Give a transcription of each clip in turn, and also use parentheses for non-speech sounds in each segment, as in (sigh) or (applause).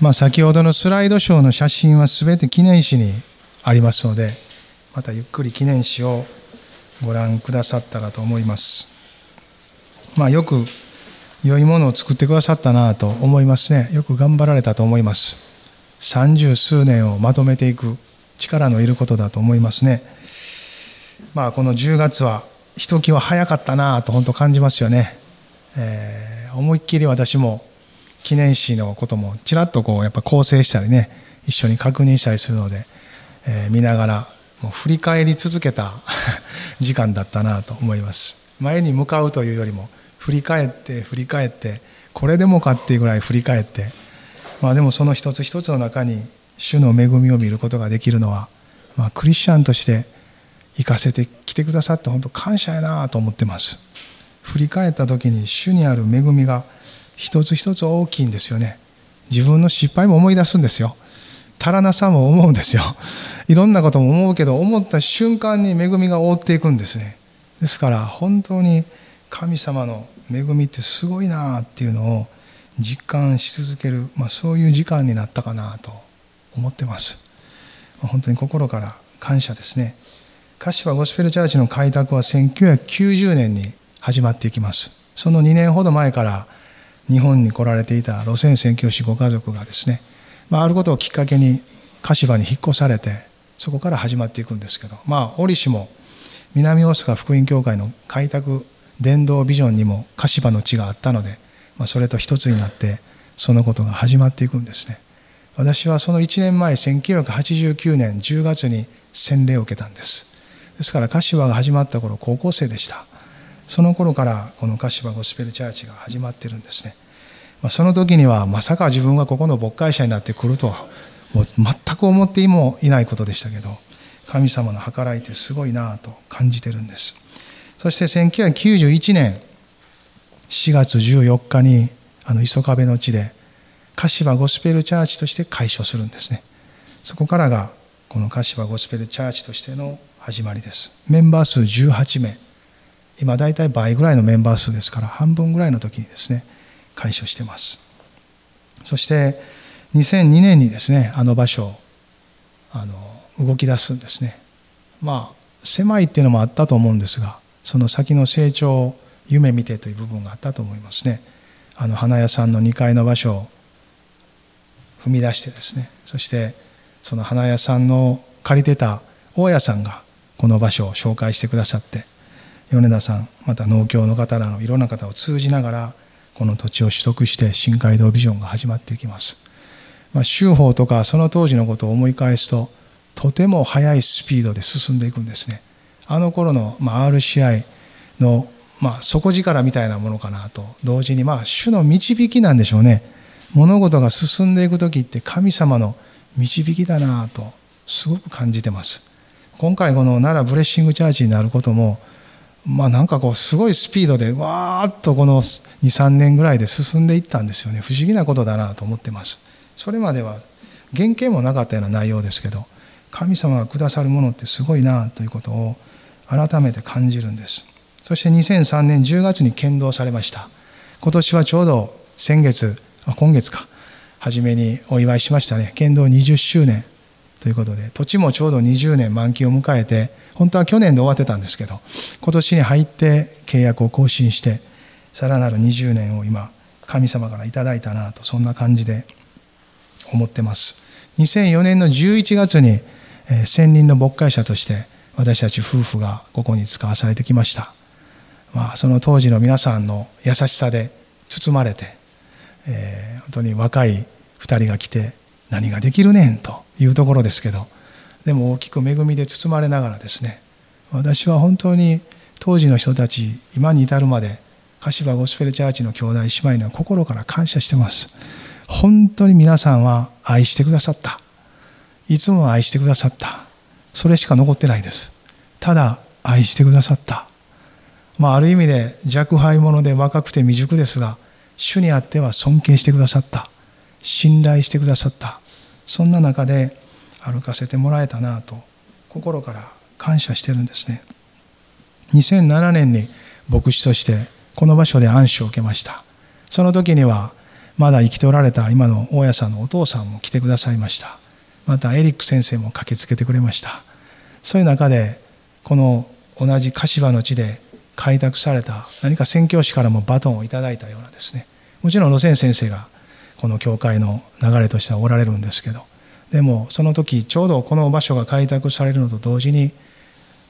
まあ、先ほどのスライドショーの写真は全て記念誌にありますのでまたゆっくり記念誌をご覧くださったらと思います。まあ、よく良いものを作ってくださったなと思いますね。よく頑張られたと思います。三十数年をまとめていく力のいることだと思いますね。まあ、この10月はひときわ早かったなと本当感じますよね。えー、思いっきり私も記念誌のこともちらっとこうやっぱ構成したりね一緒に確認したりするので、えー、見ながらもう振り返り続けた (laughs) 時間だったなと思います。前に向かうというよりも振り返って振り返ってこれでもかっていうぐらい振り返ってまあでもその一つ一つの中に主の恵みを見ることができるのは、まあ、クリスチャンとして生かせてきてくださって本当感謝やなと思ってます。振り返った時に主にある恵みが一つ一つ大きいんですよね。自分の失敗も思い出すんですよ。足らなさも思うんですよ。いろんなことも思うけど思った瞬間に恵みが覆っていくんですね。ですから本当に神様の恵みってすごいなっていうのを実感し続ける、まあ、そういう時間になったかなと思ってます。本当に心から感謝ですね。柏ゴスペルチャーチの開拓は1990年に始まっていきます。その2年ほど前から日本に来られていた路線宣教師ご家族がですね、まあ、あることをきっかけに柏に引っ越されてそこから始まっていくんですけどまあ折しも南大阪福音教会の開拓伝道ビジョンにも柏の地があったので、まあ、それと一つになってそのことが始まっていくんですね。私はその1年前1989年10月に洗礼を受けたんです。ですから柏が始まった頃高校生でした。その頃からこの柏ゴスペルチャーチが始まってるんですね。まあ、その時にはまさか自分がここの牧会者になってくるとはもう全く思ってもいないことでしたけど神様の計らいってすごいなと感じてるんです。そして1991年4月14日にあの磯壁の地で柏ゴスペルチャーチとして開所するんですね。そこからがこの柏ゴスペルチャーチとしての始まりです。メンバー数18名。今大体倍ぐらいのメンバー数ですから半分ぐらいの時にですね解消してます。そして2002年にですねあの場所あの動き出すんですね。まあ狭いっていうのもあったと思うんですがその先の成長を夢見てという部分があったと思いますね。あの花屋さんの2階の場所を踏み出してですねそしてその花屋さんの借りてた大家さんがこの場所を紹介してくださって米田さんまた農協の方らのいろんな方を通じながらこの土地を取得して新街道ビジョンが始まっていきます。まあ、州法とかその当時のことを思い返すととても速いスピードで進んでいくんですね。あの頃の、まあ、RCI の、まあ、底力みたいなものかなと同時にまあ主の導きなんでしょうね。物事が進んでいく時って神様の導きだなとすごく感じてます。今回この奈良ブレッシングチャーチになることもまあなんかこうすごいスピードでわーっとこの23年ぐらいで進んでいったんですよね。不思議なことだなと思ってます。それまでは原型もなかったような内容ですけど神様がくださるものってすごいなということを改めて感じるんです。そして2003年10月に剣道されました。今年はちょうど先月あ今月か。初めにお祝いしましたね。剣道20周年。ということで土地もちょうど20年満期を迎えて本当は去年で終わってたんですけど今年に入って契約を更新してさらなる20年を今神様からいただいたなとそんな感じで思ってます。2004年の11月に専任の牧会者として私たち夫婦がここに使わされてきました、まあ、その当時の皆さんの優しさで包まれて、えー、本当に若い2人が来て何ができるねんというところですけどでも大きく恵みで包まれながらですね私は本当に当時の人たち今に至るまで柏ゴスペルチャーチの兄弟姉妹には心から感謝してます。本当に皆さんは愛してくださった。いつも愛してくださった。それしか残ってないです。ただ愛してくださった。まあある意味で若輩者で若くて未熟ですが主にあっては尊敬してくださった。信頼してくださった。そんな中で歩かせてもらえたなと心から感謝してるんですね。2007年に牧師としてこの場所で暗視を受けました。その時にはまだ生きておられた今の大家さんのお父さんも来てくださいました。またエリック先生も駆けつけてくれました。そういう中でこの同じ柏の地で開拓された何か宣教師からもバトンをいただいたようなですね。もちろん路線先生がこの教会の流れとしてはおられるんですけどでもその時ちょうどこの場所が開拓されるのと同時に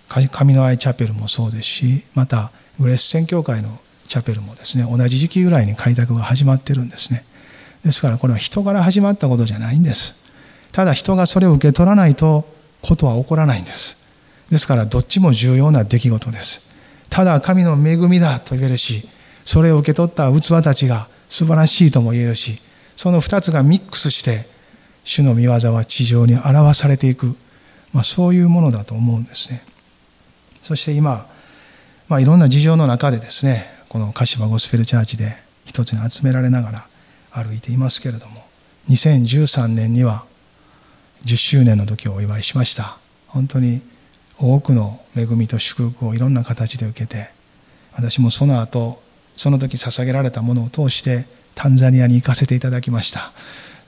神の愛チャペルもそうですしまたグレス宣教会のチャペルもですね同じ時期ぐらいに開拓が始まってるんですね。ですからこれは人から始まったことじゃないんです。ただ人がそれを受け取らないとことは起こらないんです。ですからどっちも重要な出来事です。ただ神の恵みだと言えるしそれを受け取った器たちが素晴らしいとも言えるしその2つがミックスして主の御業は地上に表されていく、まあ、そういうものだと思うんですね。そして今、まあ、いろんな事情の中でですねこの鹿島ゴスペルチャーチで一つに集められながら歩いていますけれども2013年には10周年の時をお祝いしました。本当に多くの恵みと祝福をいろんな形で受けて私もその後その時捧げられたものを通してタンザニアに行かせていただきました。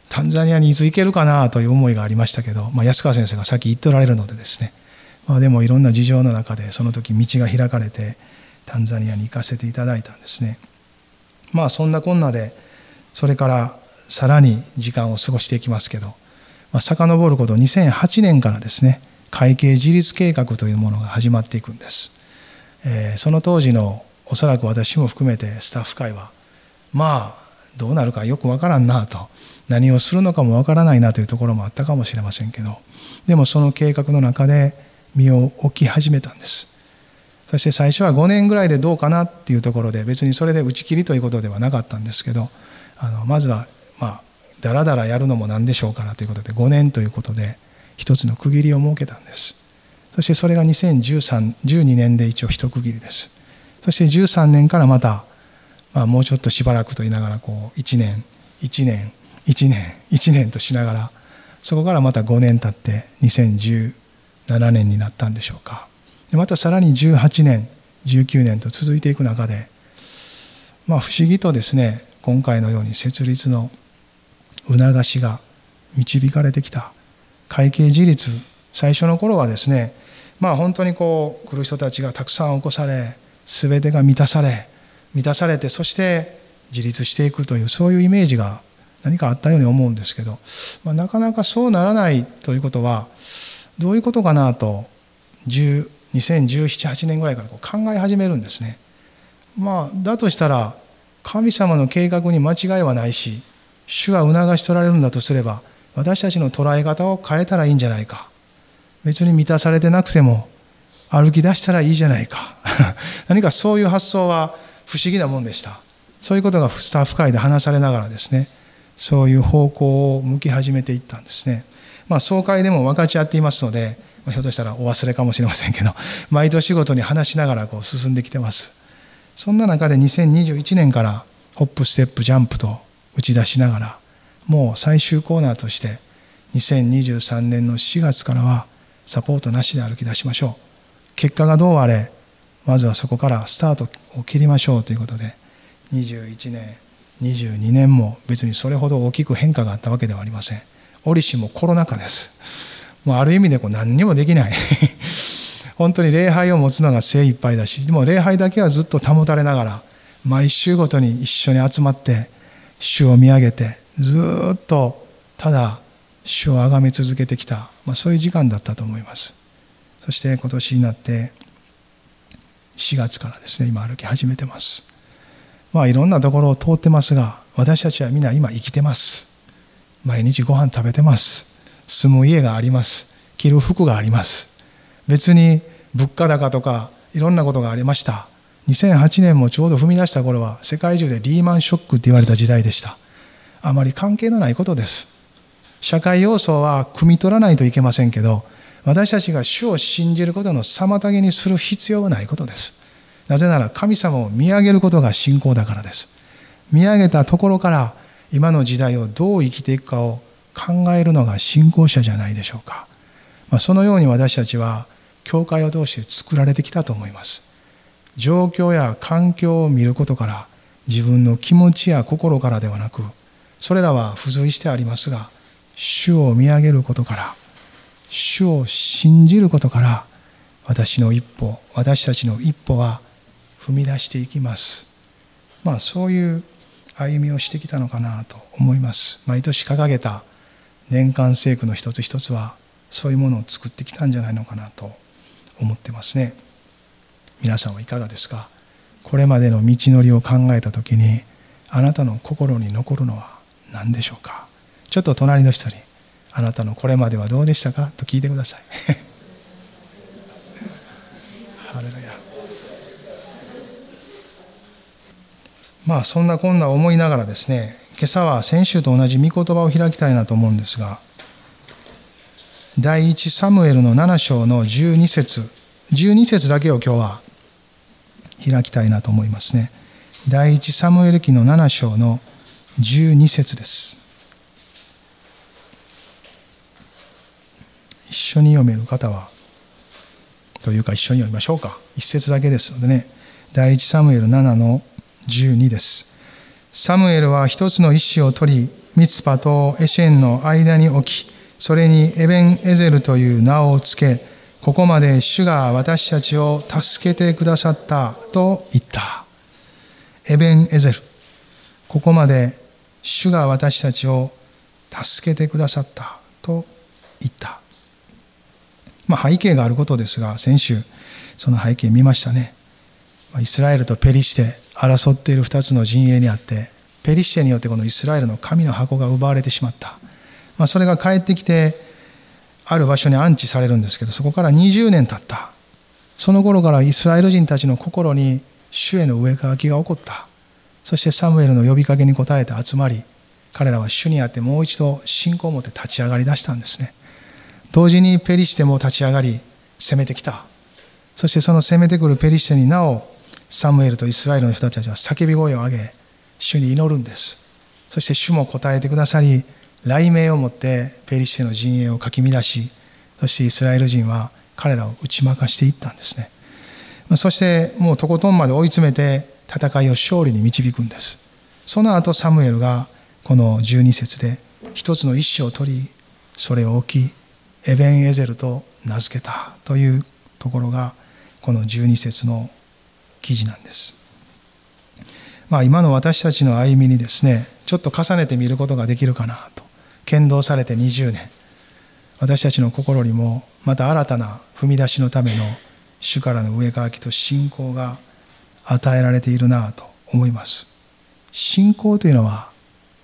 タンザニアにいつ行けるかなという思いがありましたけど、まあ、安川先生が先行っておられるのでですね、まあ、でもいろんな事情の中でその時道が開かれてタンザニアに行かせていただいたんですね。まあそんなこんなでそれからさらに時間を過ごしていきますけど、まあ、遡ること2008年からですね会計自立計画というものが始まっていくんです、えー、その当時のおそらく私も含めてスタッフ会はまあどうなるかよくわからんなと。何をするのかもわからないなというところもあったかもしれませんけど。でもその計画の中で身を置き始めたんです。そして最初は5年ぐらいでどうかなっていうところで別にそれで打ち切りということではなかったんですけどあのまずはまあだらだらやるのも何でしょうかなということで5年ということで一つの区切りを設けたんです。そしてそれが201312年で一応一区切りです。そして13年からまた、まあ、もうちょっとしばらくと言いながらこう1年1年1年1年としながらそこからまた5年経って2017年になったんでしょうか。でまたさらに18年19年と続いていく中でまあ不思議とですね今回のように設立の促しが導かれてきた会計自立最初の頃はですねまあ本当にこう来る人たちがたくさん起こされ全てが満たされ満たされてそして自立していくというそういうイメージが何かあったように思うんですけど、まあ、なかなかそうならないということはどういうことかなと201718年ぐらいからこう考え始めるんですね。まあ、だとしたら神様の計画に間違いはないし主が促し取られるんだとすれば私たちの捉え方を変えたらいいんじゃないか別に満たされてなくても歩き出したらいいじゃないか (laughs) 何かそういう発想は不思議なもんでした。そういうことがスタッフ会で話されながらですねそういう方向を向き始めていったんですね。まあ総会でも分かち合っていますのでひょっとしたらお忘れかもしれませんけど (laughs) 毎年ごとに話しながらこう進んできてます。そんな中で2021年からホップステップジャンプと打ち出しながらもう最終コーナーとして2023年の4月からはサポートなしで歩き出しましょう。結果がどうあれまずはそこからスタートを切りましょうということで21年22年も別にそれほど大きく変化があったわけではありません。折しもコロナ禍です。もうある意味でこう何にもできない。(laughs) 本当に礼拝を持つのが精一杯だしでも礼拝だけはずっと保たれながら毎週ごとに一緒に集まって主を見上げてずっとただ主を崇め続けてきた、まあ、そういう時間だったと思います。そして今年になって4月からですね今歩き始めてます。まあいろんなところを通ってますが私たちは皆今生きてます。毎日ご飯食べてます。住む家があります。着る服があります。別に物価高とかいろんなことがありました。2008年もちょうど踏み出した頃は世界中でリーマンショックって言われた時代でした。あまり関係のないことです。社会要素は汲み取らないといけませんけど私たちが主を信じることの妨げにする必要はないことです。なぜなら神様を見上げることが信仰だからです。見上げたところから今の時代をどう生きていくかを考えるのが信仰者じゃないでしょうか、まあ、そのように私たちは教会を通して作られてきたと思います。状況や環境を見ることから自分の気持ちや心からではなくそれらは付随してありますが主を見上げることから主を信じることから私の一歩私たちの一歩は踏み出していきます。まあそういう歩みをしてきたのかなと思います。毎年掲げた年間聖句の一つ一つはそういうものを作ってきたんじゃないのかなと思ってますね。皆さんはいかがですか？これまでの道のりを考えた時にあなたの心に残るのは何でしょうか？ちょっと隣の人に「あなたのこれまではどうでしたか?」と聞いてください。(laughs) ハレルヤ。まあそんなこんな思いながらですね今朝は先週と同じ御言葉を開きたいなと思うんですが第一サムエルの7章の12節12節だけを今日は開きたいなと思いますね。第一サムエル記の7章の12節です。一緒に読める方はというか一緒に読みましょうか。一節だけですのでね。第一サムエル7の12です。サムエルは一つの石を取りミツパとエシェンの間に置きそれにエベン・エゼルという名を付けここまで主が私たちを助けてくださったと言った。エベン・エゼル。ここまで主が私たちを助けてくださったと言った。まあ背景があることですが先週その背景見ましたね。イスラエルとペリシテ争っている2つの陣営にあってペリシテによってこのイスラエルの神の箱が奪われてしまった、まあ、それが帰ってきてある場所に安置されるんですけどそこから20年経った。その頃からイスラエル人たちの心に主への上書きが起こった。そしてサムエルの呼びかけに応えて集まり彼らは主にあってもう一度信仰を持って立ち上がりだしたんですね。同時にペリシテも立ち上がり攻めてきた。そしてその攻めてくるペリシテになおサムエルとイスラエルの人たちは叫び声を上げ主に祈るんです。そして主も答えてくださり雷鳴をもってペリシテの陣営をかき乱しそしてイスラエル人は彼らを打ち負かしていったんですね。そしてもうとことんまで追い詰めて戦いを勝利に導くんです。その後サムエルがこの12節で一つの一子を取りそれを置きエベン・エゼルと名付けたというところがこの12節の記事なんです。まあ、今の私たちの歩みにですねちょっと重ねてみることができるかなと。剣道されて20年。私たちの心にもまた新たな踏み出しのための主からの上書きと信仰が与えられているなと思います。信仰というのは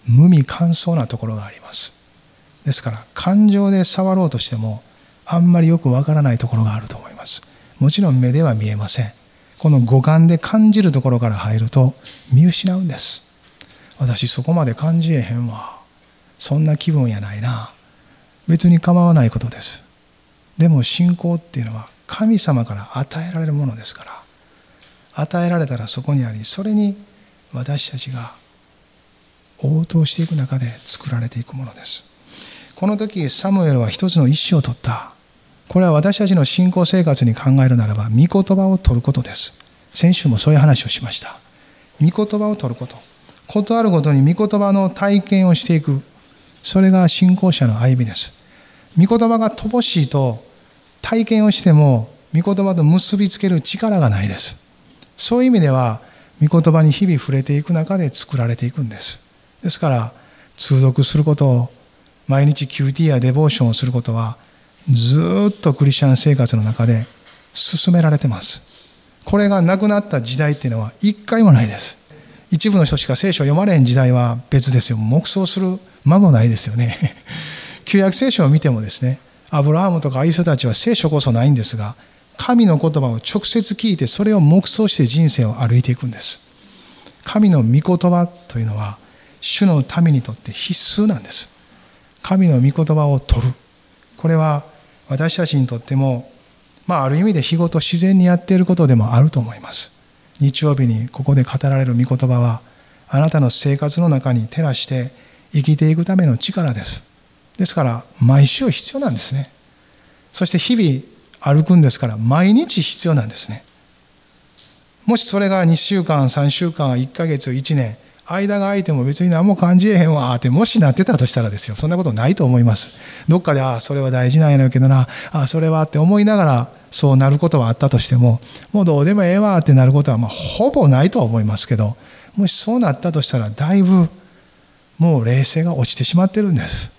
無味乾燥なところがあります。ですから感情で触ろうとしてもあんまりよくわからないところがあると思います。もちろん目では見えません。この五感で感じるところから入ると見失うんです。私そこまで感じえへんわ。そんな気分やないな。別に構わないことです。でも信仰っていうのは神様から与えられるものですから。与えられたらそこにありそれに私たちが応答していく中で作られていくものです。この時サムエルは一つの意思を取った。これは私たちの信仰生活に考えるならば御言葉を取ることです。先週もそういう話をしました。御言葉を取ること。事あるごとに御言葉の体験をしていく。それが信仰者の歩みです。御言葉が乏しいと体験をしても御言葉と結びつける力がないです。そういう意味では御言葉に日々触れていく中で作られていくんです。ですから通読すること毎日 QT やデボーションをすることはずっとクリスチャン生活の中で進められてます。これがなくなった時代っていうのは一回もないです。一部の人しか聖書を読まれへん時代は別ですよ。黙想する間もないですよね。(laughs) 旧約聖書を見てもですねアブラハムとかああいう人たちは聖書こそないんですが神の言葉を直接聞いてそれを黙想して人生を歩いていくんです。神の御言葉というのは主の民にとって必須なんです。神の御言葉を取る。これは私たちにとっても、まあ、ある意味で日ごと自然にやっていることでもあると思います。日曜日にここで語られる御言葉はあなたの生活の中に照らして生きていくための力です。ですから毎週必要なんですね。そして日々歩くんですから毎日必要なんですね。もしそれが2週間3週間1ヶ月1年間が空いても別に何も感じえへんわってもしなってたとしたらですよ。そんなことないと思います。どっかでああそれは大事なんやろうけどなあそれはって思いながらそうなることはあったとしてももうどうでもええわってなることはまあほぼないとは思いますけどもしそうなったとしたらだいぶもう冷静が落ちてしまってるんです。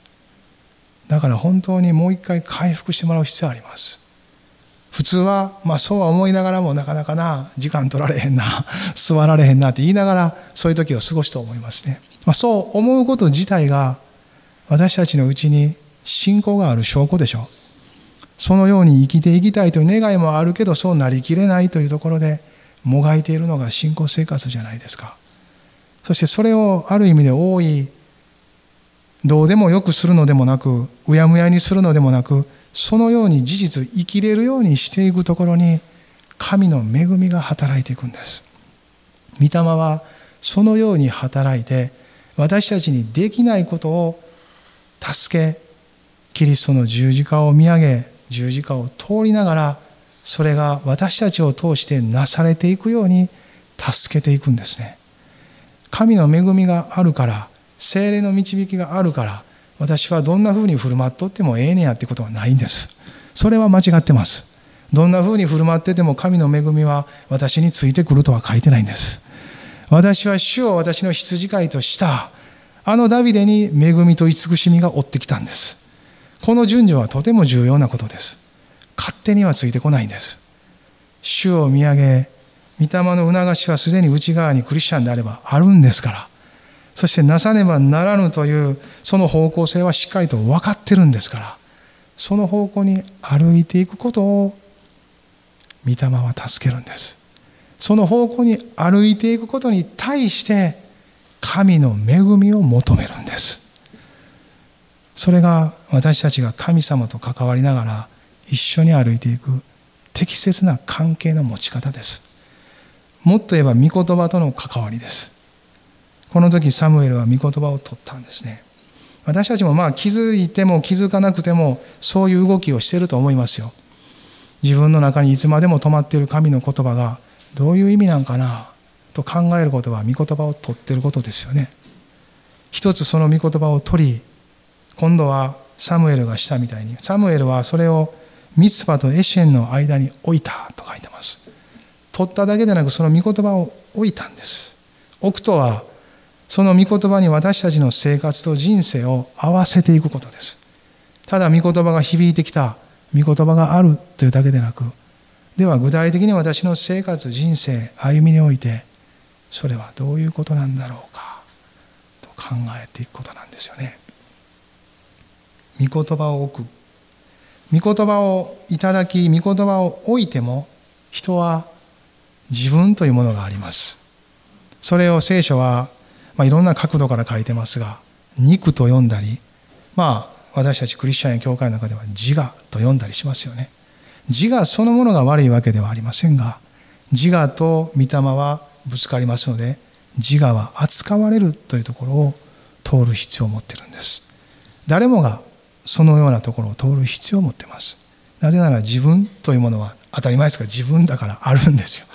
だから本当にもう一回回復してもらう必要あります。普通は、まあ、そうは思いながらもなかなかな時間取られへんな (laughs) 座られへんなって言いながらそういう時を過ごすと思いますね、まあ、そう思うこと自体が私たちのうちに信仰がある証拠でしょ。うそのように生きていきたいという願いもあるけどそうなりきれないというところでもがいているのが信仰生活じゃないですか。そしてそれをある意味で多いどうでもよくするのでもなくうやむやにするのでもなくそのように事実生きれるようにしていくところに神の恵みが働いていくんです。御霊はそのように働いて私たちにできないことを助けキリストの十字架を見上げ十字架を通りながらそれが私たちを通してなされていくように助けていくんですね。神の恵みがあるから精霊の導きがあるから私はどんなふうに振る舞っとってもええねやってことはないんです。それは間違ってます。どんなふうに振る舞ってても神の恵みは私についてくるとは書いてないんです。私は主を私の羊飼いとした。あのダビデに恵みと慈しみが追ってきたんです。この順序はとても重要なことです。勝手にはついてこないんです。主を見上げ御霊の促しはすでに内側にクリスチャンであればあるんですから。そしてなさねばならぬというその方向性はしっかりと分かってるんですからその方向に歩いていくことを御霊は助けるんです。その方向に歩いていくことに対して神の恵みを求めるんです。それが私たちが神様と関わりながら一緒に歩いていく適切な関係の持ち方です。もっと言えば御言葉との関わりです。この時サムエルは御言葉を取ったんですね。私たちもまあ気づいても気づかなくてもそういう動きをしていると思いますよ。自分の中にいつまでも止まっている神の言葉がどういう意味なんかなと考えることは御言葉を取っていることですよね。一つその御言葉を取り今度はサムエルがしたみたいにサムエルはそれをミツバとエシェンの間に置いたと書いてます。取っただけでなくその御言葉を置いたんです。置くとはその御言葉に私たちの生活と人生を合わせていくことです。ただ御言葉が響いてきた、御言葉があるというだけでなく、では具体的に私の生活、人生、歩みにおいて、それはどういうことなんだろうか、と考えていくことなんですよね。御言葉を置く。御言葉をいただき、御言葉を置いても、人は自分というものがあります。それを聖書はまあ、いろんな角度から書いてますが肉と読んだりまあ私たちクリスチャンや教会の中では自我と読んだりしますよね。自我そのものが悪いわけではありませんが自我と御霊はぶつかりますので自我は扱われるというところを通る必要を持ってるんです。誰もがそのようなところを通る必要を持ってます。なぜなら自分というものは当たり前ですが自分だからあるんですよ。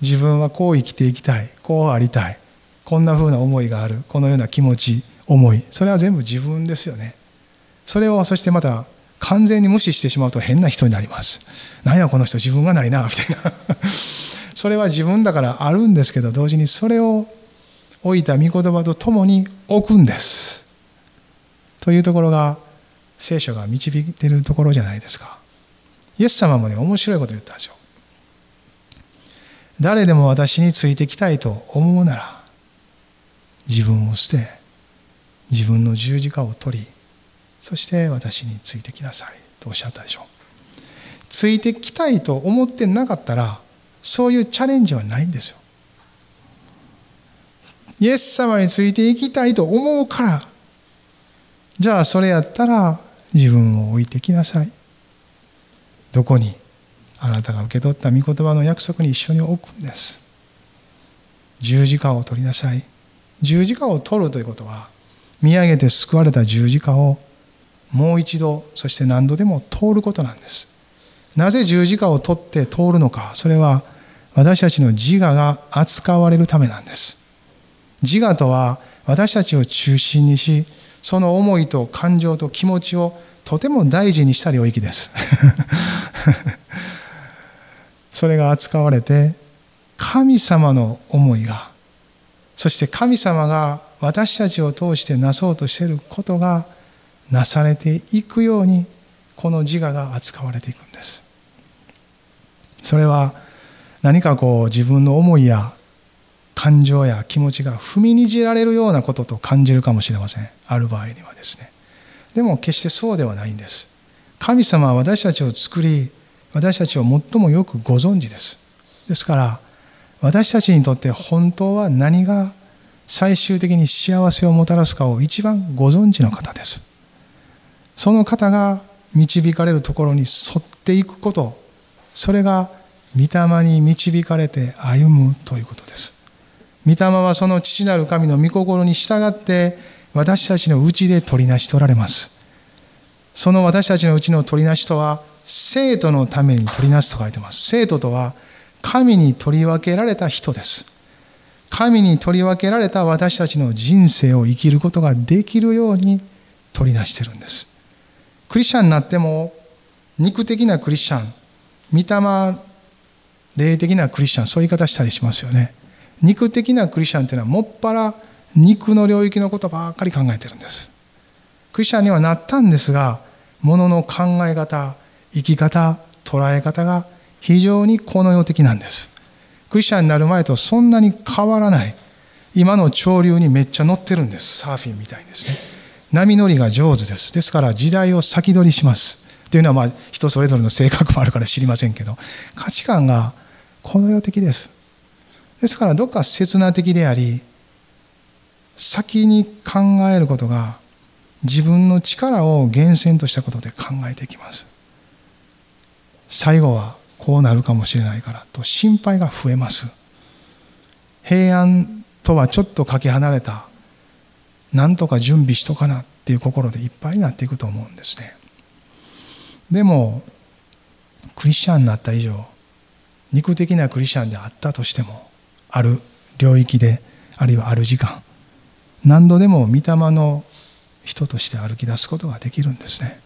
自分はこう生きていきたいこうありたいこんな風な思いがある。このような気持ち思い。それは全部自分ですよね。それをそしてまた完全に無視してしまうと変な人になります。何やこの人自分がないなみたいな。それは自分だからあるんですけど同時にそれを置いた御言葉と共に置くんです。というところが聖書が導いてるところじゃないですか。イエス様もね面白いこと言ったんですよ。誰でも私についてきたいと思うなら自分を捨て自分の十字架を取りそして私についてきなさいとおっしゃったでしょう。ついてきたいと思ってなかったらそういうチャレンジはないんですよ。イエス様についていきたいと思うからじゃあそれやったら自分を置いてきなさい。どこにあなたが受け取った御言葉の約束に一緒に置くんです。十字架を取りなさい。十字架を取るということは見上げて救われた十字架をもう一度そして何度でも通ることなんです。なぜ十字架を取って通るのかそれは私たちの自我が扱われるためなんです。自我とは私たちを中心にしその思いと感情と気持ちをとても大事にした領域です。(laughs) それが扱われて神様の思いがそして神様が私たちを通してなそうとしていることがなされていくようにこの自我が扱われていくんです。それは何かこう自分の思いや感情や気持ちが踏みにじられるようなことと感じるかもしれません。ある場合にはですね。でも決してそうではないんです。神様は私たちを作り私たちを最もよくご存知です。ですから私たちにとって本当は何が最終的に幸せをもたらすかを一番ご存知の方です。その方が導かれるところに沿っていくことそれが御霊に導かれて歩むということです。御霊はその父なる神の御心に従って私たちのうちで取りなし取られます。その私たちのうちの取りなしとは生徒のために取りなすと書いてます。生徒とは神に取り分けられた人です。神に取り分けられた私たちの人生を生きることができるように取りなしてるんです。クリスチャンになっても肉的なクリスチャン御霊霊的なクリスチャンそういう言い方したりしますよね。肉的なクリスチャンというのはもっぱら肉の領域のことばっかり考えてるんです。クリスチャンにはなったんですがものの考え方生き方捉え方が非常にこの世的なんです。クリスチャンになる前とそんなに変わらない。今の潮流にめっちゃ乗ってるんです。サーフィンみたいですね。波乗りが上手です。ですから時代を先取りします。っていうのはまあ人それぞれの性格もあるから知りませんけど。価値観がこの世的です。ですからどっか刹那的であり先に考えることが自分の力を源泉としたことで考えていきます。最後はこうなるかもしれないからと心配が増えます。平安とはちょっとかけ離れたなんとか準備しとかなっていう心でいっぱいになっていくと思うんですね。でもクリスチャンになった以上肉的なクリスチャンであったとしてもある領域であるいはある時間何度でも御霊の人として歩き出すことができるんですね。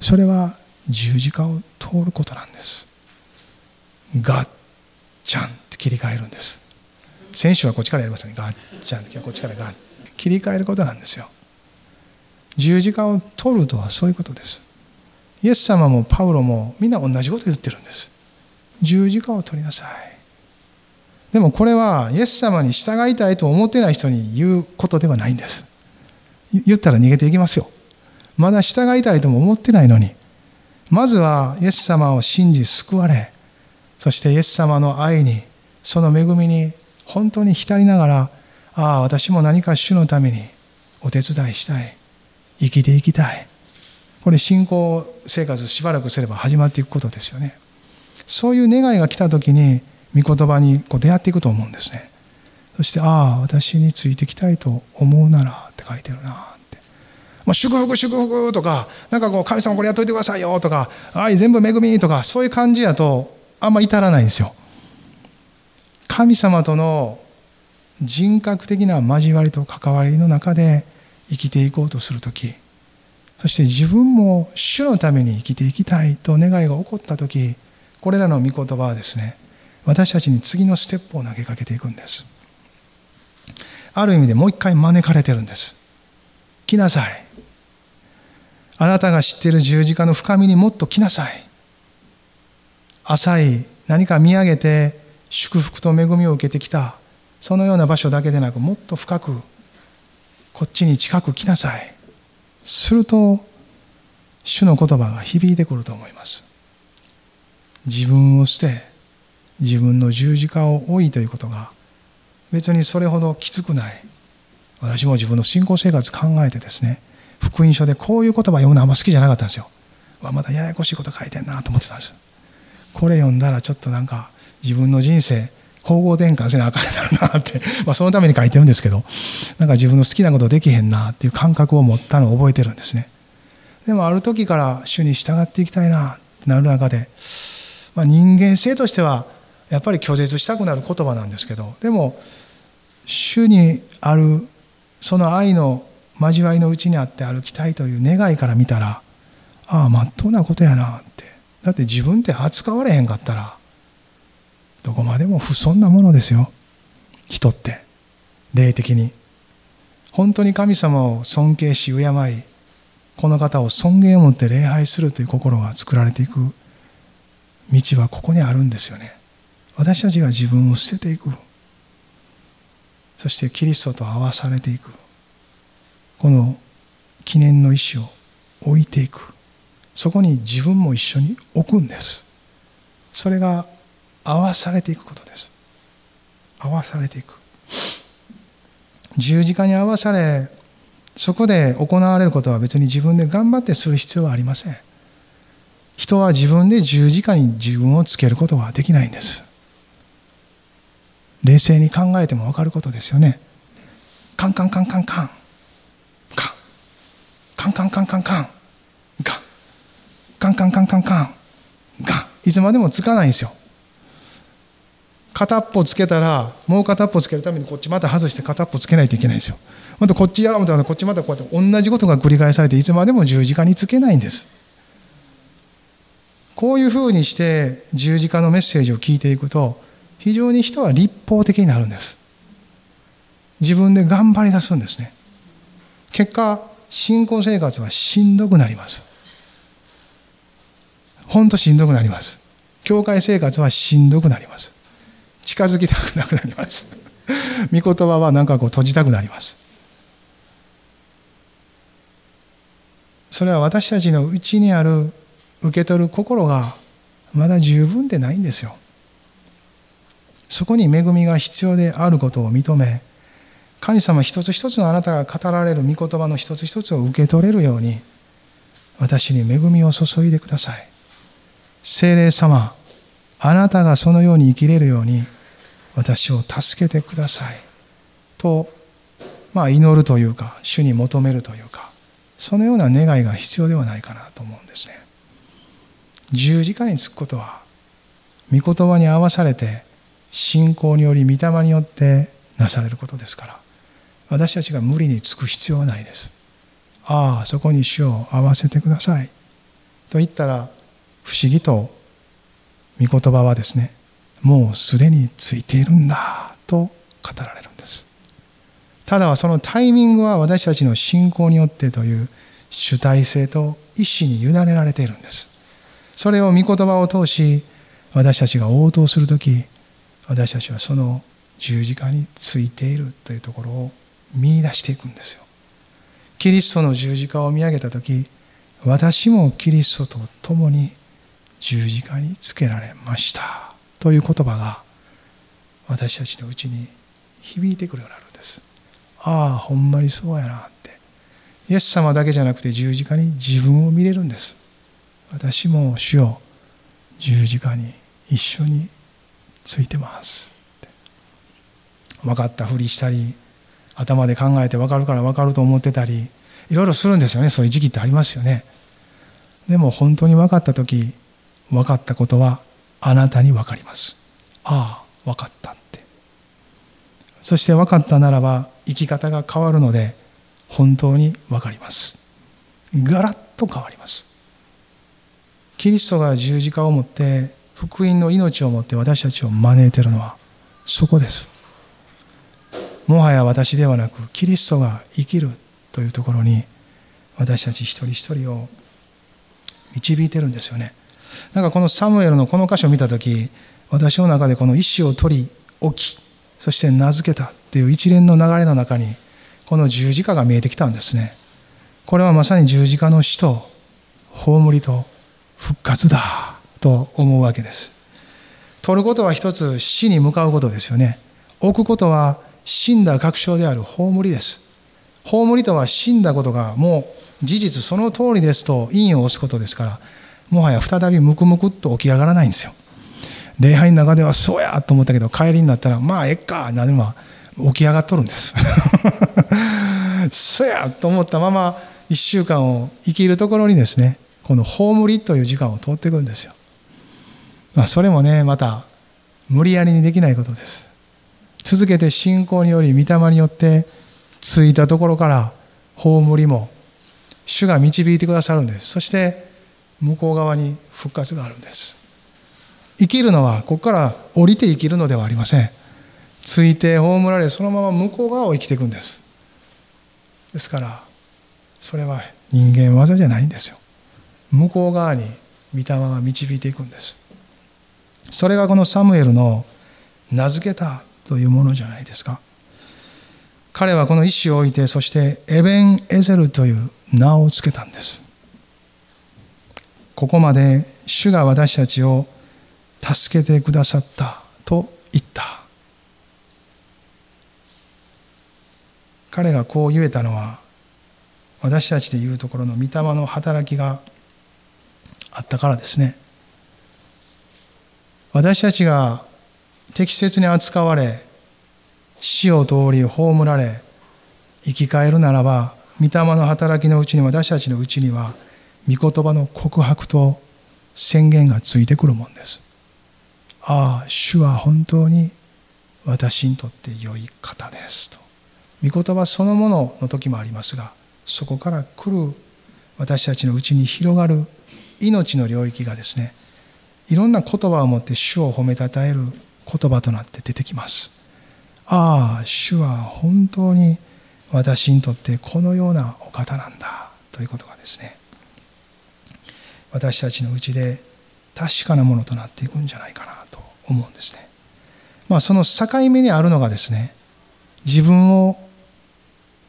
それは十字架を通ることなんです。ガッチャンって切り替えるんです。選手はこっちからやりますねガッチャン今日はこっちからガッ切り替えることなんですよ。十字架を取るとはそういうことです。イエス様もパウロもみんな同じこと言ってるんです。十字架を取りなさい。でもこれはイエス様に従いたいと思ってない人に言うことではないんです。言ったら逃げていきますよ。まだ従いたいとも思ってないのに。まずはイエス様を信じ救われ。そしてイエス様の愛にその恵みに本当に浸りながらああ私も何か主のためにお手伝いしたい。生きていきたい。これ信仰生活しばらくすれば始まっていくことですよね。そういう願いが来た時に御言葉にこう出会っていくと思うんですね。そしてああ私についてきたいと思うならって書いてるなって。もう祝福祝福とかなんかこう神様これやっといてくださいよとか愛全部恵みとかそういう感じやとあんま至らないんですよ。神様との人格的な交わりと関わりの中で生きていこうとする時そして自分も主のために生きていきたいと願いが起こった時これらの御言葉はですね私たちに次のステップを投げかけていくんです。ある意味でもう一回招かれてるんです。来なさい。あなたが知っている十字架の深みにもっと来なさい。浅い何か見上げて祝福と恵みを受けてきたそのような場所だけでなくもっと深くこっちに近く来なさいすると主の言葉が響いてくると思います自分を捨て自分の十字架を追いということが別にそれほどきつくない私も自分の信仰生活考えてですね福音書でこういう言葉読むのあんま好きじゃなかったんですよ。まだややこしいこと書いてんなと思ってたんです。これ読んだらちょっとなんか自分の人生方向転換せなあかんだなって、(laughs) まあ、そのために書いてるんですけどなんか自分の好きなことできへんなっていう感覚を持ったのを覚えてるんですね。でもある時から主に従っていきたいなってなる中で、まあ、人間性としてはやっぱり拒絶したくなる言葉なんですけどでも主にあるその愛の交わりのうちにあって歩きたいという願いから見たらああまっとうなことやなってだって自分って扱われへんかったらどこまでも不遜なものですよ。人って。霊的に。本当に神様を尊敬し敬いこの方を尊厳を持って礼拝するという心が作られていく。道はここにあるんですよね。私たちが自分を捨てていく。そしてキリストと合わされていく。この記念の意志を置いていく。そこに自分も一緒に置くんです。それが合わされていくことです。合わされていく。十字架に合わされそこで行われることは別に自分で頑張ってする必要はありません。人は自分で十字架に自分をつけることはできないんです。冷静に考えても分かることですよね。カンカンカンカンカンカン。カン。カンカンカンカンカン。カンカンカンカンカン。いつまでもつかないんですよ。片っぽつけたらもう片っぽつけるためにこっちまた外して片っぽつけないといけないんですよ。またこっちやろうと思ったらこっちまたこうやって同じことが繰り返されていつまでも十字架につけないんです。こういうふうにして十字架のメッセージを聞いていくと非常に人は立法的になるんです。自分で頑張り出すんですね。結果信仰生活はしんどくなります。ほんとしんどくなります。教会生活はしんどくなります。近づきたくなくなります。御言葉はなんかこう閉じたくなります。それは私たちのうちにある受け取る心がまだ十分でないんですよ。そこに恵みが必要であることを認め神様一つ一つのあなたが語られる御言葉の一つ一つを受け取れるように私に恵みを注いでください。精霊様あなたがそのように生きれるように私を助けてください。とまあ祈るというか主に求めるというかそのような願いが必要ではないかなと思うんですね。十字架につくことは御言葉に合わされて信仰により御霊によってなされることですから私たちが無理につく必要はないです。ああそこに主を合わせてください。と言ったら不思議と御言葉はですねもうすでについているんだと語られるんです。ただそのタイミングは私たちの信仰によってという主体性と意志に委ねられているんです。それを御言葉を通し私たちが応答する時私たちはその十字架についているというところを見出していくんですよ。キリストの十字架を見上げた時私もキリストと共に十字架につけられました。という言葉が私たちのうちに響いてくるようになるんです。ああほんまにそうやなって。イエス様だけじゃなくて十字架に自分を見れるんです。私も主よ十字架に一緒についてます分かったふりしたり頭で考えて分かるから分かると思ってたりいろいろするんですよね。そういう時期ってありますよね。でも本当に分かった時分かったことはあなたに分かります。ああ分かったって。そして分かったならば生き方が変わるので本当に分かります。ガラッと変わります。キリストが十字架を持って福音の命を持って私たちを招いているのはそこです。もはや私ではなくキリストが生きるというところに私たち一人一人を導いてるんですよね。なんかこのサムエルのこの箇所を見た時私の中でこの意思を取り置きそして名付けたっていう一連の流れの中にこの十字架が見えてきたんですね。これはまさに十字架の死と葬りと復活だと思うわけです。取ることは一つ死に向かうことですよね。置くことは死んだ確証である葬りです。葬りとは死んだことがもう事実その通りですと印を押すことですからもはや再びムクムクっと起き上がらないんですよ。礼拝の中ではそうやと思ったけど帰りになったらまあえっかなでも起き上がっとるんです。(laughs) そうやと思ったまま1週間を生きるところにですねこの葬りという時間を通っていくんですよ、まあ、それもねまた無理やりにできないことです。続けて信仰により御霊によってついたところから葬りも主が導いてくださるんです。そして向こう側に復活があるんです。生きるのはここから降りて生きるのではありません。ついて葬られそのまま向こう側を生きていくんです。ですからそれは人間技じゃないんですよ。向こう側に御霊が導いていくんです。それがこのサムエルの名付けたというものじゃないですか。彼はこの意思を置いてそしてエベン・エゼルという名を付けたんです。ここまで主が私たちを助けてくださったと言った。彼がこう言えたのは私たちで言うところの御霊の働きがあったからですね。私たちが適切に扱われ死を通り葬られ生き返るならば御霊の働きのうちに私たちのうちには御言葉の告白と宣言がついてくるもんです。ああ主は本当に私にとって良い方ですと。御言葉そのものの時もありますがそこから来る私たちのうちに広がる命の領域がですねいろんな言葉を持って主を褒めたたえる言葉となって出てきます。ああ主は本当に私にとってこのようなお方なんだということがですね私たちのうちで確かなものとなっていくんじゃないかなと思うんですね。まあ、その境目にあるのがですね自分を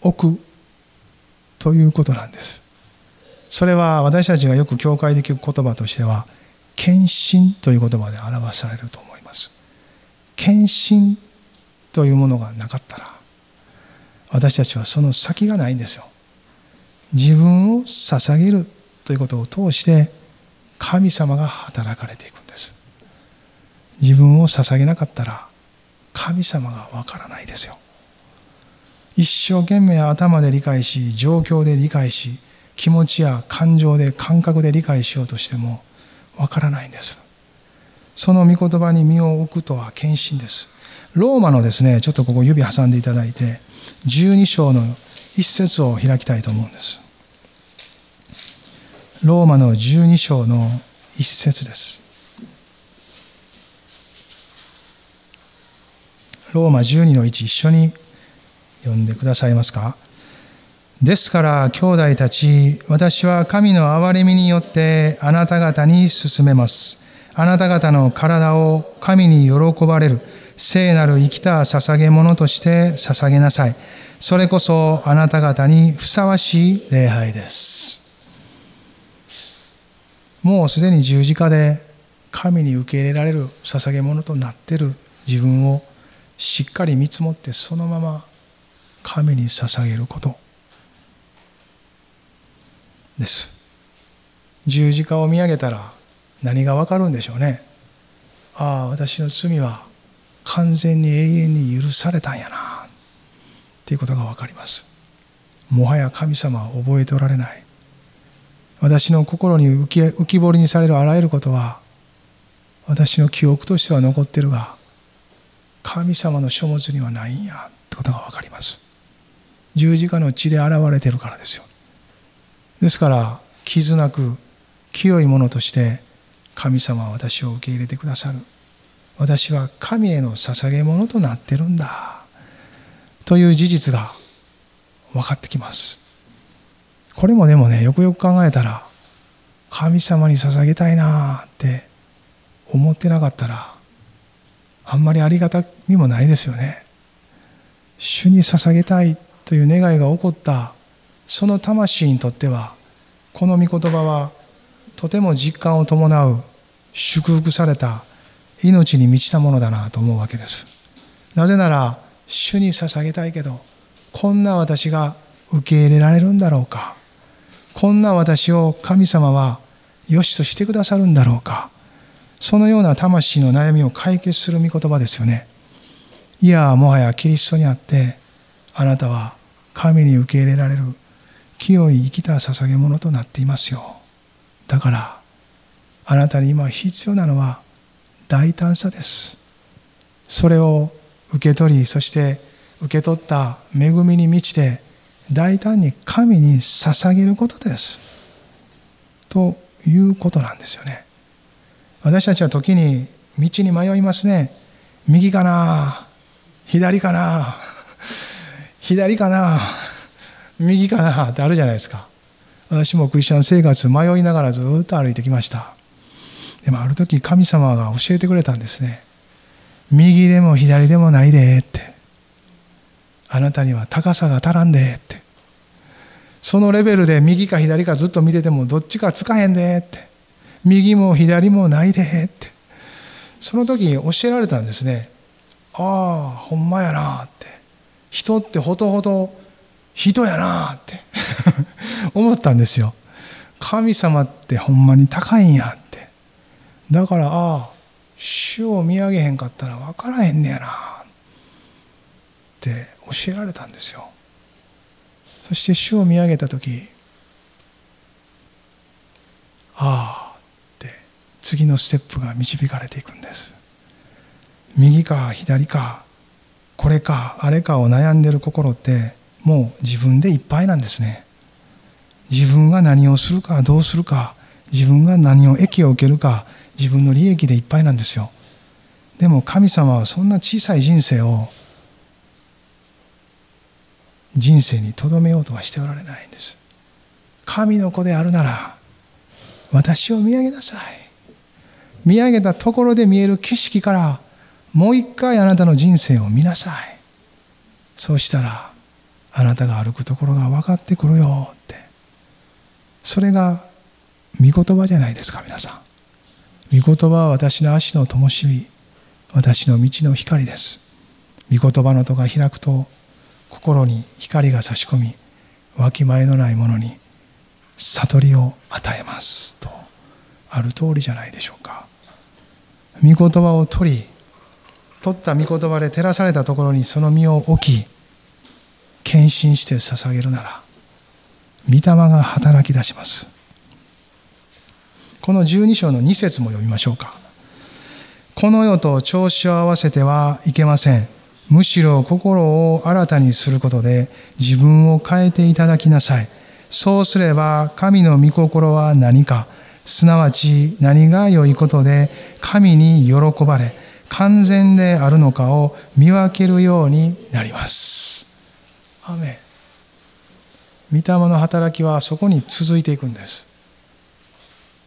置くということなんです。それは私たちがよく教会で聞く言葉としては献身という言葉で表されると思います。献身というものがなかったら私たちはその先がないんですよ。自分を捧げるということを通して神様が働かれていくんです。自分を捧げなかったら神様がわからないですよ。一生懸命頭で理解し状況で理解し気持ちや感情で感覚で理解しようとしてもわからないんですその御言葉に身を置くとは献身ですローマのですねちょっとここ指挟んでいただいて12章の一節を開きたいと思うんですローマの12章の一節です。ローマ12の1一緒に読んでくださいますか？ですから兄弟たち私は神の憐れみによってあなた方に進めます。あなた方の体を神に喜ばれる聖なる生きた捧げ物として捧げなさい。それこそあなた方にふさわしい礼拝です。もうすでに十字架で神に受け入れられる捧げ物となってる自分をしっかり見積もってそのまま神に捧げること。です。十字架を見上げたら何がわかるんでしょうね。ああ私の罪は完全に永遠に許されたんやな。っていうことがわかります。もはや神様は覚えておられない。私の心に浮き浮き彫りにされるあらゆることは私の記憶としては残ってるが神様の書物にはないんやってことが分かります。十字架の血で現れてるからですよ。ですから傷なく清いものとして神様は私を受け入れてくださる。私は神への捧げ物となってるんだ。という事実が分かってきます。これもでもねよくよく考えたら神様に捧げたいなって思ってなかったらあんまりありがたみもないですよね。主に捧げたいという願いが起こったその魂にとってはこの御言葉はとても実感を伴う祝福された命に満ちたものだなと思うわけです。なぜなら主に捧げたいけどこんな私が受け入れられるんだろうか。こんな私を神様は良しとしてくださるんだろうか。そのような魂の悩みを解決する御言葉ですよね。いやもはやキリストにあってあなたは神に受け入れられる清い生きた捧げ物となっていますよ。だからあなたに今必要なのは大胆さです。それを受け取りそして受け取った恵みに満ちて大胆に神に捧げることです。ということなんですよね。私たちは時に道に迷いますね。右かな？左かな？左かな？右かな？ってあるじゃないですか。私もクリスチャン生活迷いながらずっと歩いてきました。でもある時神様が教えてくれたんですね。右でも左でもないでって。あなたには高さが足らんでって。そのレベルで右か左かずっと見ててもどっちかつかへんでって。右も左もないでって。その時教えられたんですね。ああほんまやなって。人ってほとほと人やなって。(laughs) 思ったんですよ。神様ってほんまに高いんやって。だからああ主を見上げへんかったら分からへんねやなって。教えられたんですよ。そして主を見上げた時ああって次のステップが導かれていくんです。右か左かこれかあれかを悩んでる心ってもう自分でいっぱいなんですね。自分が何をするかどうするか自分が何を益を受けるか自分の利益でいっぱいなんですよ。でも神様はそんな小さい人生を人生にとどめようとはしておられないんです。神の子であるなら私を見上げなさい。見上げたところで見える景色からもう一回あなたの人生を見なさい。そうしたらあなたが歩くところが分かってくるよって。それが御言葉じゃないですか皆さん。御言葉は私の足の灯火私の道の光です。御言葉の戸が開くと心に光が差し込みわきまえのないものに悟りを与えます。とある通りじゃないでしょうか。御言葉を取り取った御言葉で照らされたところにその身を置き献身して捧げるなら御霊が働き出します。この12章の2節も読みましょうか。この世と調子を合わせてはいけません。むしろ心を新たにすることで自分を変えていただきなさい。そうすれば神の御心は何か、すなわち何が良いことで神に喜ばれ、完全であるのかを見分けるようになります。アメ御霊の働きはそこに続いていくんです。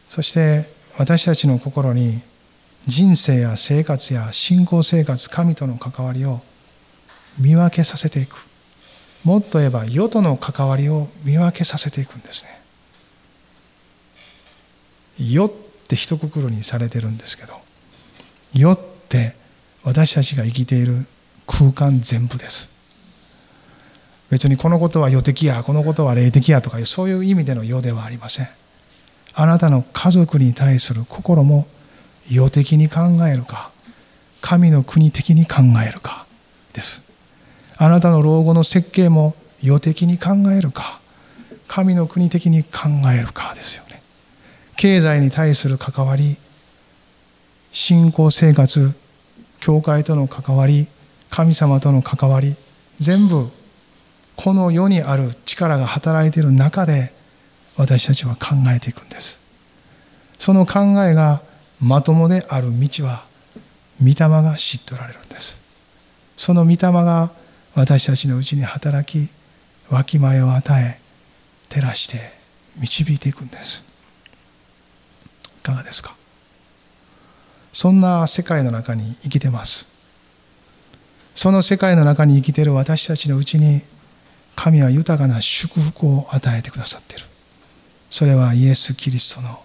そして私たちの心に人生や生活や信仰生活神との関わりを見分けさせていく。もっと言えば世との関わりを見分けさせていくんですね。世って一括りにされてるんですけど世って私たちが生きている空間全部です。別にこのことは世的やこのことは霊的やとかいうそういう意味での世ではありません。あなたの家族に対する心も世的に考えるか神の国的に考えるかです。あなたの老後の設計も世的に考えるか神の国的に考えるかですよね。経済に対する関わり信仰生活教会との関わり神様との関わり全部この世にある力が働いている中で私たちは考えていくんです。その考えがまともである道は御霊が知っておられるんです。その御霊が私たちのうちに働きわきまえを与え照らして導いていくんです。いかがですか？そんな世界の中に生きてます。その世界の中に生きている私たちのうちに神は豊かな祝福を与えてくださっている。それはイエス・キリストの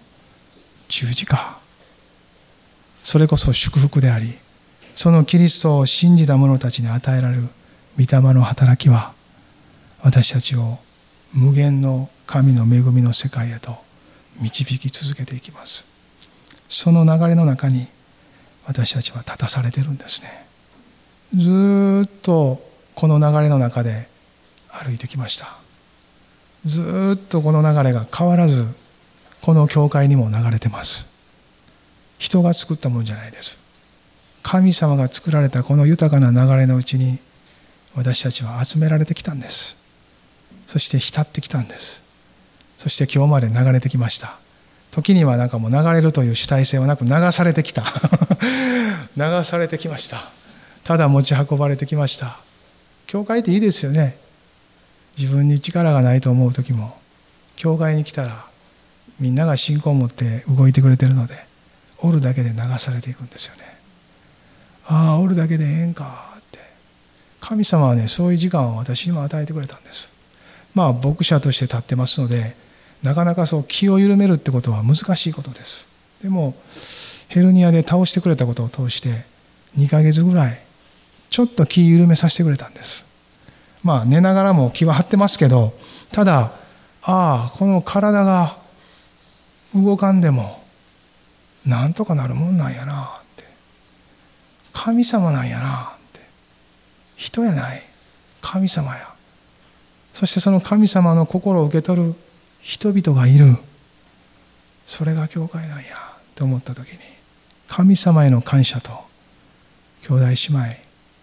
十字架。それこそ祝福でありそのキリストを信じた者たちに与えられる御霊の働きは私たちを無限の神の恵みの世界へと導き続けていきます。その流れの中に私たちは立たされてるんですね。ずっとこの流れの中で歩いてきました。ずっとこの流れが変わらずこの教会にも流れてます。人が作ったもんじゃないです。神様が作られたこの豊かな流れのうちに私たちは集められてきたんです。そして浸ってきたんです。そして今日まで流れてきました。時にはなんかもう流れるという主体性はなく流されてきた。(laughs) 流されてきました。ただ持ち運ばれてきました。教会っていいですよね。自分に力がないと思う時も教会に来たらみんなが信仰を持って動いてくれてるのでおるだけで流されていくんですよね。ああおるだけでええんか。神様はねそういう時間を私にも与えてくれたんです。まあ牧者として立ってますのでなかなかそう気を緩めるってことは難しいことです。でもヘルニアで倒してくれたことを通して2ヶ月ぐらいちょっと気緩めさせてくれたんです。まあ寝ながらも気は張ってますけどただああこの体が動かんでもなんとかなるもんなんやなって。神様なんやな。っ人やない。神様や。そしてその神様の心を受け取る人々がいる。それが教会なんや。と思った時に神様への感謝と兄弟姉妹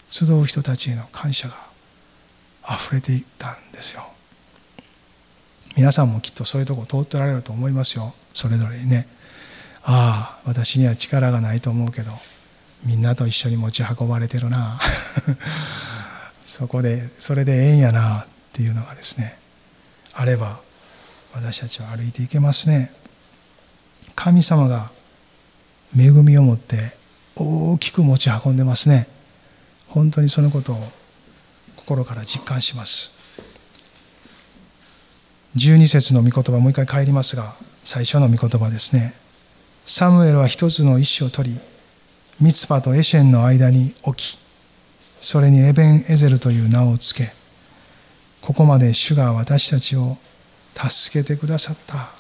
集う人たちへの感謝が溢れていたんですよ。皆さんもきっとそういうとこ通ってられると思いますよ。それぞれにね。ああ私には力がないと思うけどみんなと一緒に持ち運ばれてるな。(laughs) そこでそれでええんやなっていうのがですね。あれば私たちは歩いていけますね。神様が恵みを持って大きく持ち運んでますね。本当にそのことを心から実感します。12節の御言葉もう一回帰りますが最初の御言葉ですね。サムエルは一つの石を取りミツパとエシェンの間に置きそれにエベン・エゼルという名を付けここまで主が私たちを助けてくださった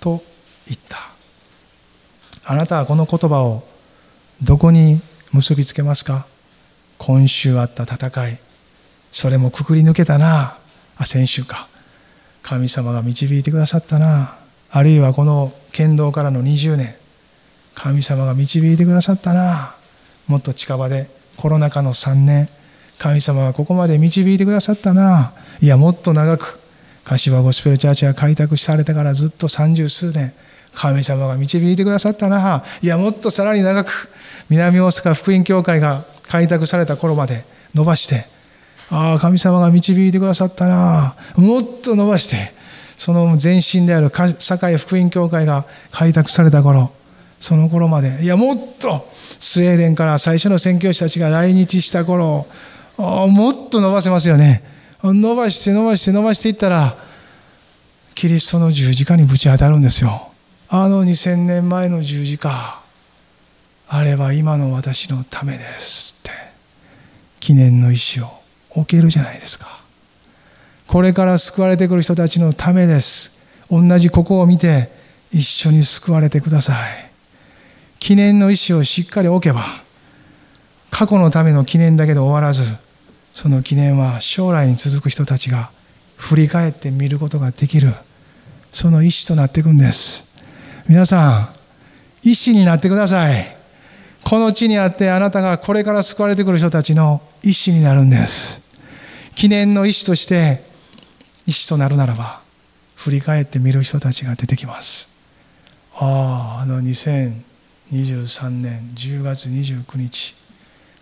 と言った。あなたはこの言葉をどこに結びつけますか？今週あった戦いそれもくくり抜けたなあ先週か。神様が導いてくださったなあるいはこの剣道からの20年神様が導いてくださったなもっと近場でコロナ禍の3年神様がここまで導いてくださったな。いやもっと長く柏ゴスペルチャーチが開拓されてからずっと三十数年神様が導いてくださったな。いやもっとさらに長く南大阪福音教会が開拓された頃まで伸ばしてああ神様が導いてくださったな。もっと伸ばしてその前身である堺福音教会が開拓された頃その頃まで。いやもっとスウェーデンから最初の宣教師たちが来日した頃もっと伸ばせますよね。伸ばして伸ばして伸ばしていったらキリストの十字架にぶち当たるんですよ。あの2000年前の十字架あれは今の私のためですって。記念の石を置けるじゃないですか。これから救われてくる人たちのためです。同じここを見て一緒に救われてください。記念の石をしっかり置けば過去のための記念だけで終わらずその記念は将来に続く人たちが振り返って見ることができるその意志となっていくんです。皆さん意志になってください。この地にあってあなたがこれから救われてくる人たちの意志になるんです。記念の意志として意志となるならば振り返って見る人たちが出てきます。あああの2000 2023年10月29日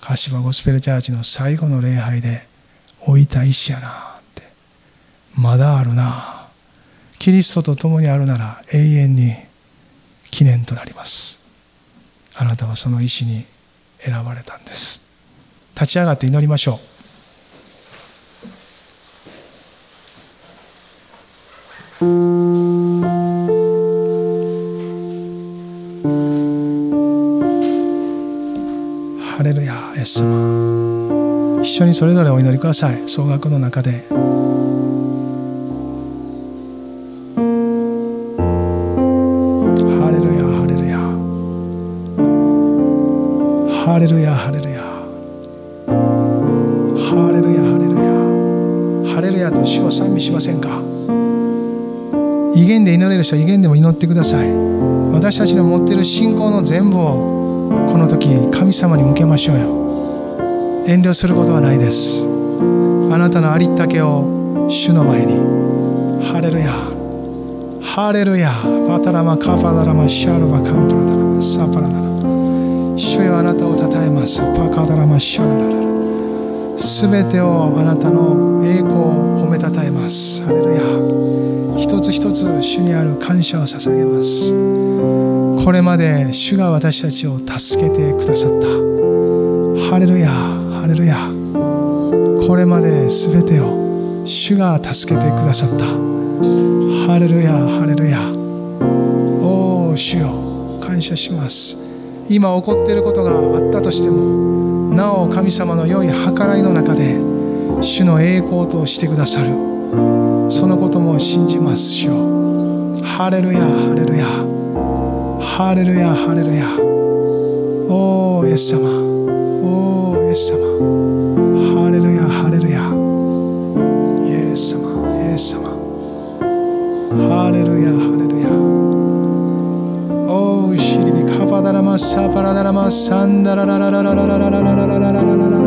柏ゴスペルチャーチの最後の礼拝で置いた石やなって。まだあるな。キリストと共にあるなら永遠に記念となります。あなたはその石に選ばれたんです。立ち上がって祈りましょう。緒にそれぞれお祈りください。総額の中で。ハレルヤハレルヤ。ハレルヤハレルヤ。ハレルヤハレルヤ。ハレルヤと主を賛美しませんか？威厳で祈れる人は威厳でも祈ってください。私たちの持っている信仰の全部をこの時神様に向けましょうよ。遠慮することはないです。あなたのありったけを主の前に。ハレルヤ。ハレルヤ。バタラマカファダラマシャルバカンプラダラマサパラダラ。主よあなたをたたえます。パカダラマシャラララ。すべてをあなたの栄光を褒めたたえます。ハレルヤ。一つ一つ主にある感謝を捧げます。これまで主が私たちを助けてくださった。ハレルヤ。レルヤこれまで全てを主が助けてくださった。ハレルヤハレルヤおお主よ感謝します。今起こっていることがあったとしてもなお神様の良い計らいの中で主の栄光としてくださる。そのことも信じます主よ。ハレルヤハレルヤハレルヤハレルヤおーイエス様。おーイエス様。ハレルヤハレルヤ。イエス様イエス様。ハレルヤハレルヤ。おーシリビカパダラマサパラダラマサンダララララララララララララララ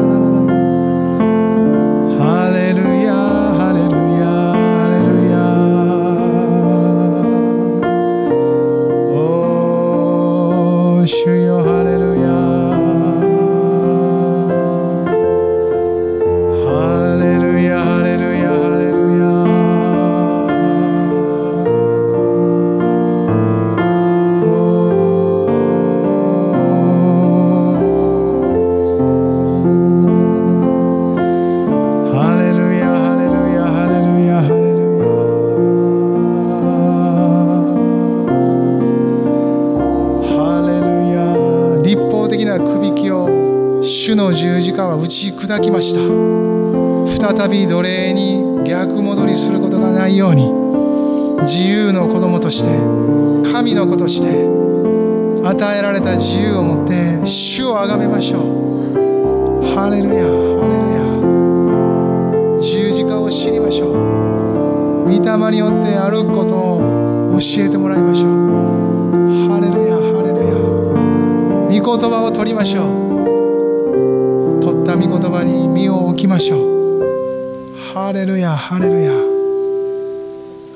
は打ち砕きました。再び奴隷に逆戻りすることがないように自由の子供として神の子として与えられた自由を持って主をあがめましょう。ハレルヤハレルヤ。十字架を知りましょう。御霊によって歩くことを教えてもらいましょう。ハレルヤハレルヤ。御言葉を取りましょう。た御言葉に身を置きましょう。ハレルヤハレルヤ。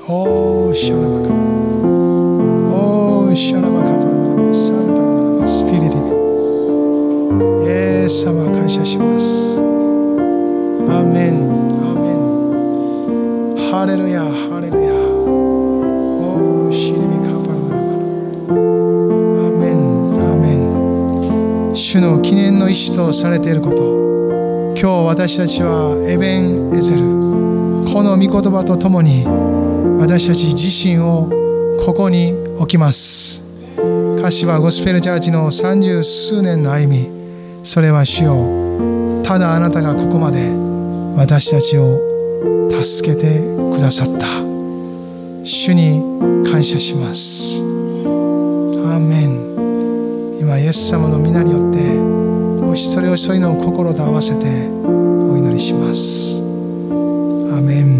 おーシャラバカ。おーシャラバカ。パラダラサンパラダラスピリリビイエス様感謝します。アメン。アメン。ハレルヤハレルヤ主の記念の意志とされていること。今日私たちはエベン・エゼル。この御言葉とともに私たち自身をここに置きます。歌詞はゴスペルチャーチの三十数年の歩み。それは主よ。ただあなたがここまで私たちを助けてくださった。主に感謝します。ス様の皆によってお一人お一人の心と合わせてお祈りします。アメン。